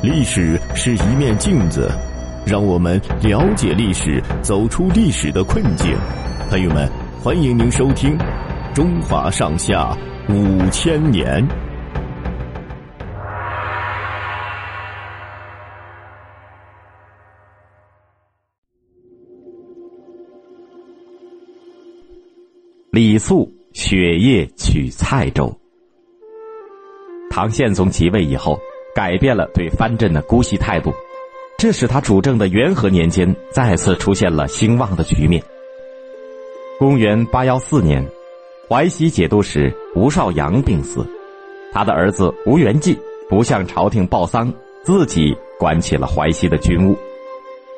历史是一面镜子，让我们了解历史，走出历史的困境。朋友们，欢迎您收听《中华上下五千年》。李肃雪夜取蔡州。唐宪宗即位以后。改变了对藩镇的姑息态度，这使他主政的元和年间再次出现了兴旺的局面。公元八幺四年，淮西节度使吴少阳病死，他的儿子吴元济不向朝廷报丧，自己管起了淮西的军务。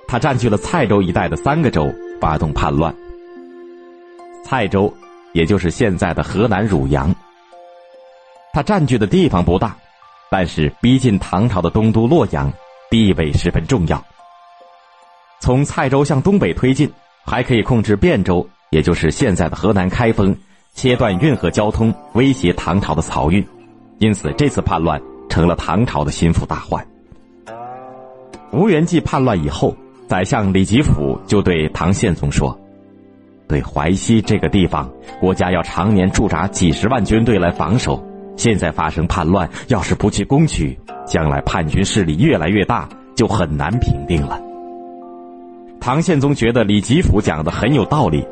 他占据了蔡州一带的三个州，发动叛乱。蔡州，也就是现在的河南汝阳，他占据的地方不大。但是逼近唐朝的东都洛阳，地位十分重要。从蔡州向东北推进，还可以控制汴州，也就是现在的河南开封，切断运河交通，威胁唐朝的漕运。因此，这次叛乱成了唐朝的心腹大患。吴元济叛乱以后，宰相李吉甫就对唐宪宗说：“对淮西这个地方，国家要常年驻扎几十万军队来防守。”现在发生叛乱，要是不去攻取，将来叛军势力越来越大，就很难平定了。唐宪宗觉得李吉甫讲的很有道理，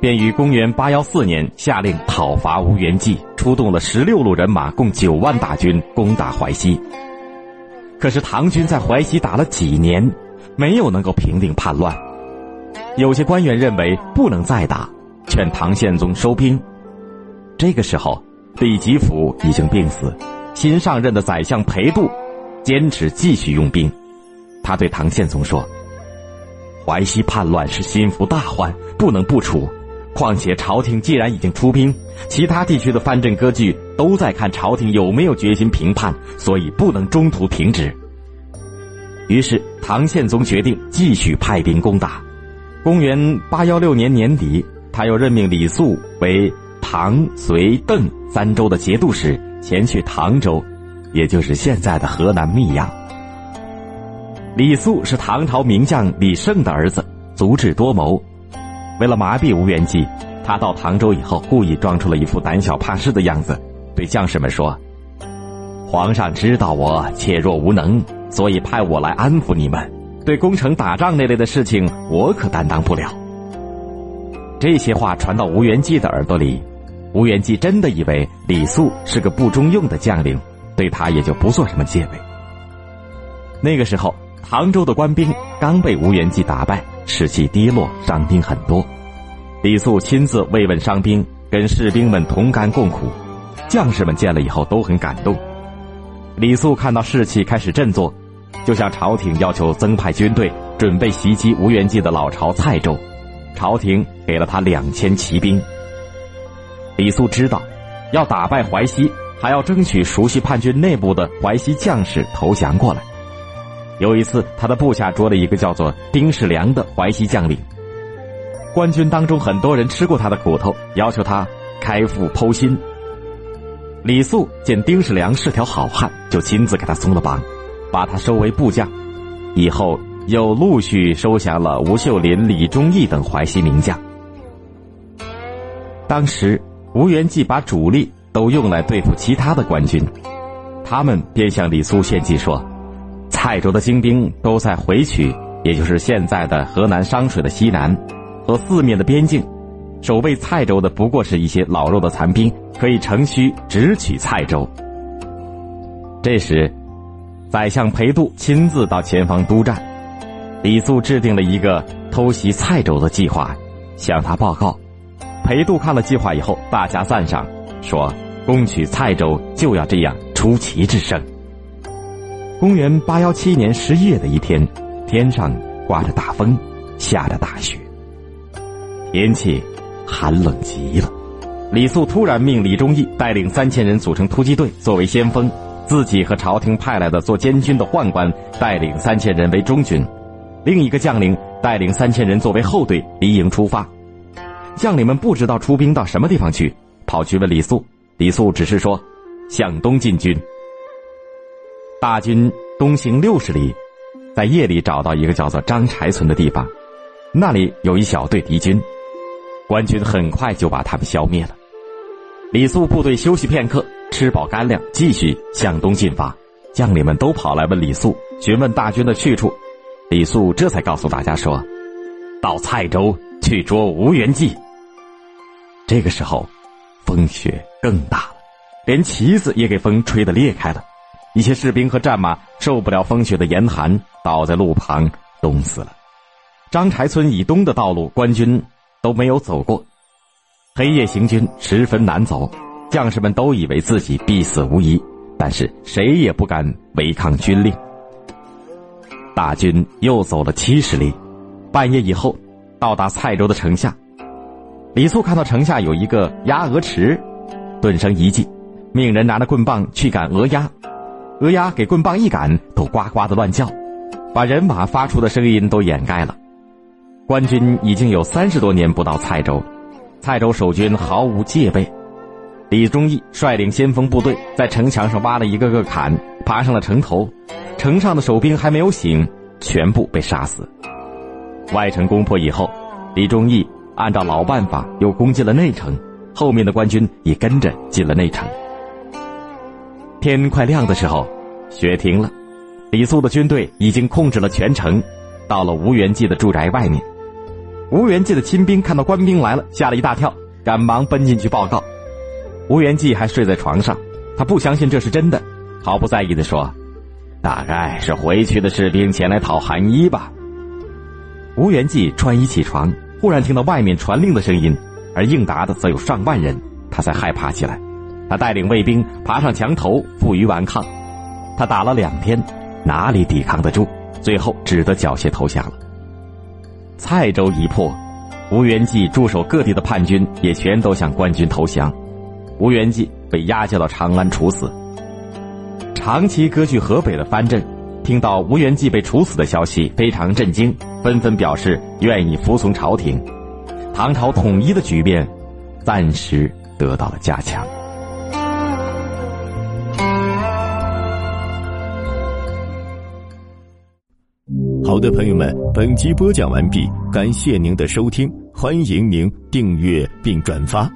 便于公元八幺四年下令讨伐吴元济，出动了十六路人马，共九万大军攻打淮西。可是唐军在淮西打了几年，没有能够平定叛乱。有些官员认为不能再打，劝唐宪宗收兵。这个时候。李吉甫已经病死，新上任的宰相裴度坚持继续用兵。他对唐宪宗说：“淮西叛乱是心腹大患，不能不除。况且朝廷既然已经出兵，其他地区的藩镇割据都在看朝廷有没有决心平叛，所以不能中途停止。”于是唐宪宗决定继续派兵攻打。公元八幺六年年底，他又任命李肃为。唐、隋、邓三州的节度使前去唐州，也就是现在的河南密阳。李肃是唐朝名将李胜的儿子，足智多谋。为了麻痹吴元济，他到唐州以后，故意装出了一副胆小怕事的样子，对将士们说：“皇上知道我怯弱无能，所以派我来安抚你们。对攻城打仗那类的事情，我可担当不了。”这些话传到吴元济的耳朵里。吴元济真的以为李肃是个不中用的将领，对他也就不做什么戒备。那个时候，唐州的官兵刚被吴元济打败，士气低落，伤兵很多。李肃亲自慰问伤兵，跟士兵们同甘共苦，将士们见了以后都很感动。李肃看到士气开始振作，就向朝廷要求增派军队，准备袭击吴元济的老巢蔡州。朝廷给了他两千骑兵。李肃知道，要打败淮西，还要争取熟悉叛军内部的淮西将士投降过来。有一次，他的部下捉了一个叫做丁世良的淮西将领。官军当中很多人吃过他的苦头，要求他开腹剖心。李肃见丁世良是条好汉，就亲自给他松了绑，把他收为部将。以后又陆续收降了吴秀林、李忠义等淮西名将。当时。吴元济把主力都用来对付其他的官军，他们便向李肃献计说：“蔡州的精兵都在回曲，也就是现在的河南商水的西南和四面的边境，守卫蔡州的不过是一些老弱的残兵，可以乘虚直取蔡州。”这时，宰相裴度亲自到前方督战，李肃制定了一个偷袭蔡州的计划，向他报告。裴度看了计划以后，大加赞赏，说：“攻取蔡州就要这样出奇制胜。”公元八幺七年十一月的一天，天上刮着大风，下着大雪，天气寒冷极了。李肃突然命李忠义带领三千人组成突击队作为先锋，自己和朝廷派来的做监军的宦官带领三千人为中军，另一个将领带领三千人作为后队离营出发。将领们不知道出兵到什么地方去，跑去问李肃。李肃只是说：“向东进军。”大军东行六十里，在夜里找到一个叫做张柴村的地方，那里有一小队敌军，官军很快就把他们消灭了。李肃部队休息片刻，吃饱干粮，继续向东进发。将领们都跑来问李肃，询问大军的去处。李肃这才告诉大家说：“到蔡州去捉吴元济。”这个时候，风雪更大了，连旗子也给风吹得裂开了。一些士兵和战马受不了风雪的严寒，倒在路旁冻死了。张柴村以东的道路，官军都没有走过，黑夜行军十分难走，将士们都以为自己必死无疑。但是谁也不敢违抗军令。大军又走了七十里，半夜以后，到达蔡州的城下。李肃看到城下有一个鸭鹅池，顿生一计，命人拿着棍棒去赶鹅鸭。鹅鸭给棍棒一赶，都呱呱的乱叫，把人马发出的声音都掩盖了。官军已经有三十多年不到蔡州，蔡州守军毫无戒备。李忠义率领先锋部队在城墙上挖了一个个坎，爬上了城头。城上的守兵还没有醒，全部被杀死。外城攻破以后，李忠义按照老办法又攻进了内城，后面的官军也跟着进了内城。天快亮的时候，雪停了，李肃的军队已经控制了全城，到了吴元济的住宅外面。吴元济的亲兵看到官兵来了，吓了一大跳，赶忙奔进去报告。吴元济还睡在床上，他不相信这是真的，毫不在意的说：“大概是回去的士兵前来讨寒衣吧。”吴元济穿衣起床，忽然听到外面传令的声音，而应答的则有上万人，他才害怕起来。他带领卫兵爬上墙头，负隅顽抗。他打了两天，哪里抵抗得住？最后只得缴械投降了。蔡州一破，吴元济驻守各地的叛军也全都向官军投降。吴元济被押解到长安处死。长期割据河北的藩镇，听到吴元济被处死的消息，非常震惊，纷纷表示愿意服从朝廷。唐朝统一的局面暂时得到了加强。好的，朋友们，本集播讲完毕，感谢您的收听，欢迎您订阅并转发。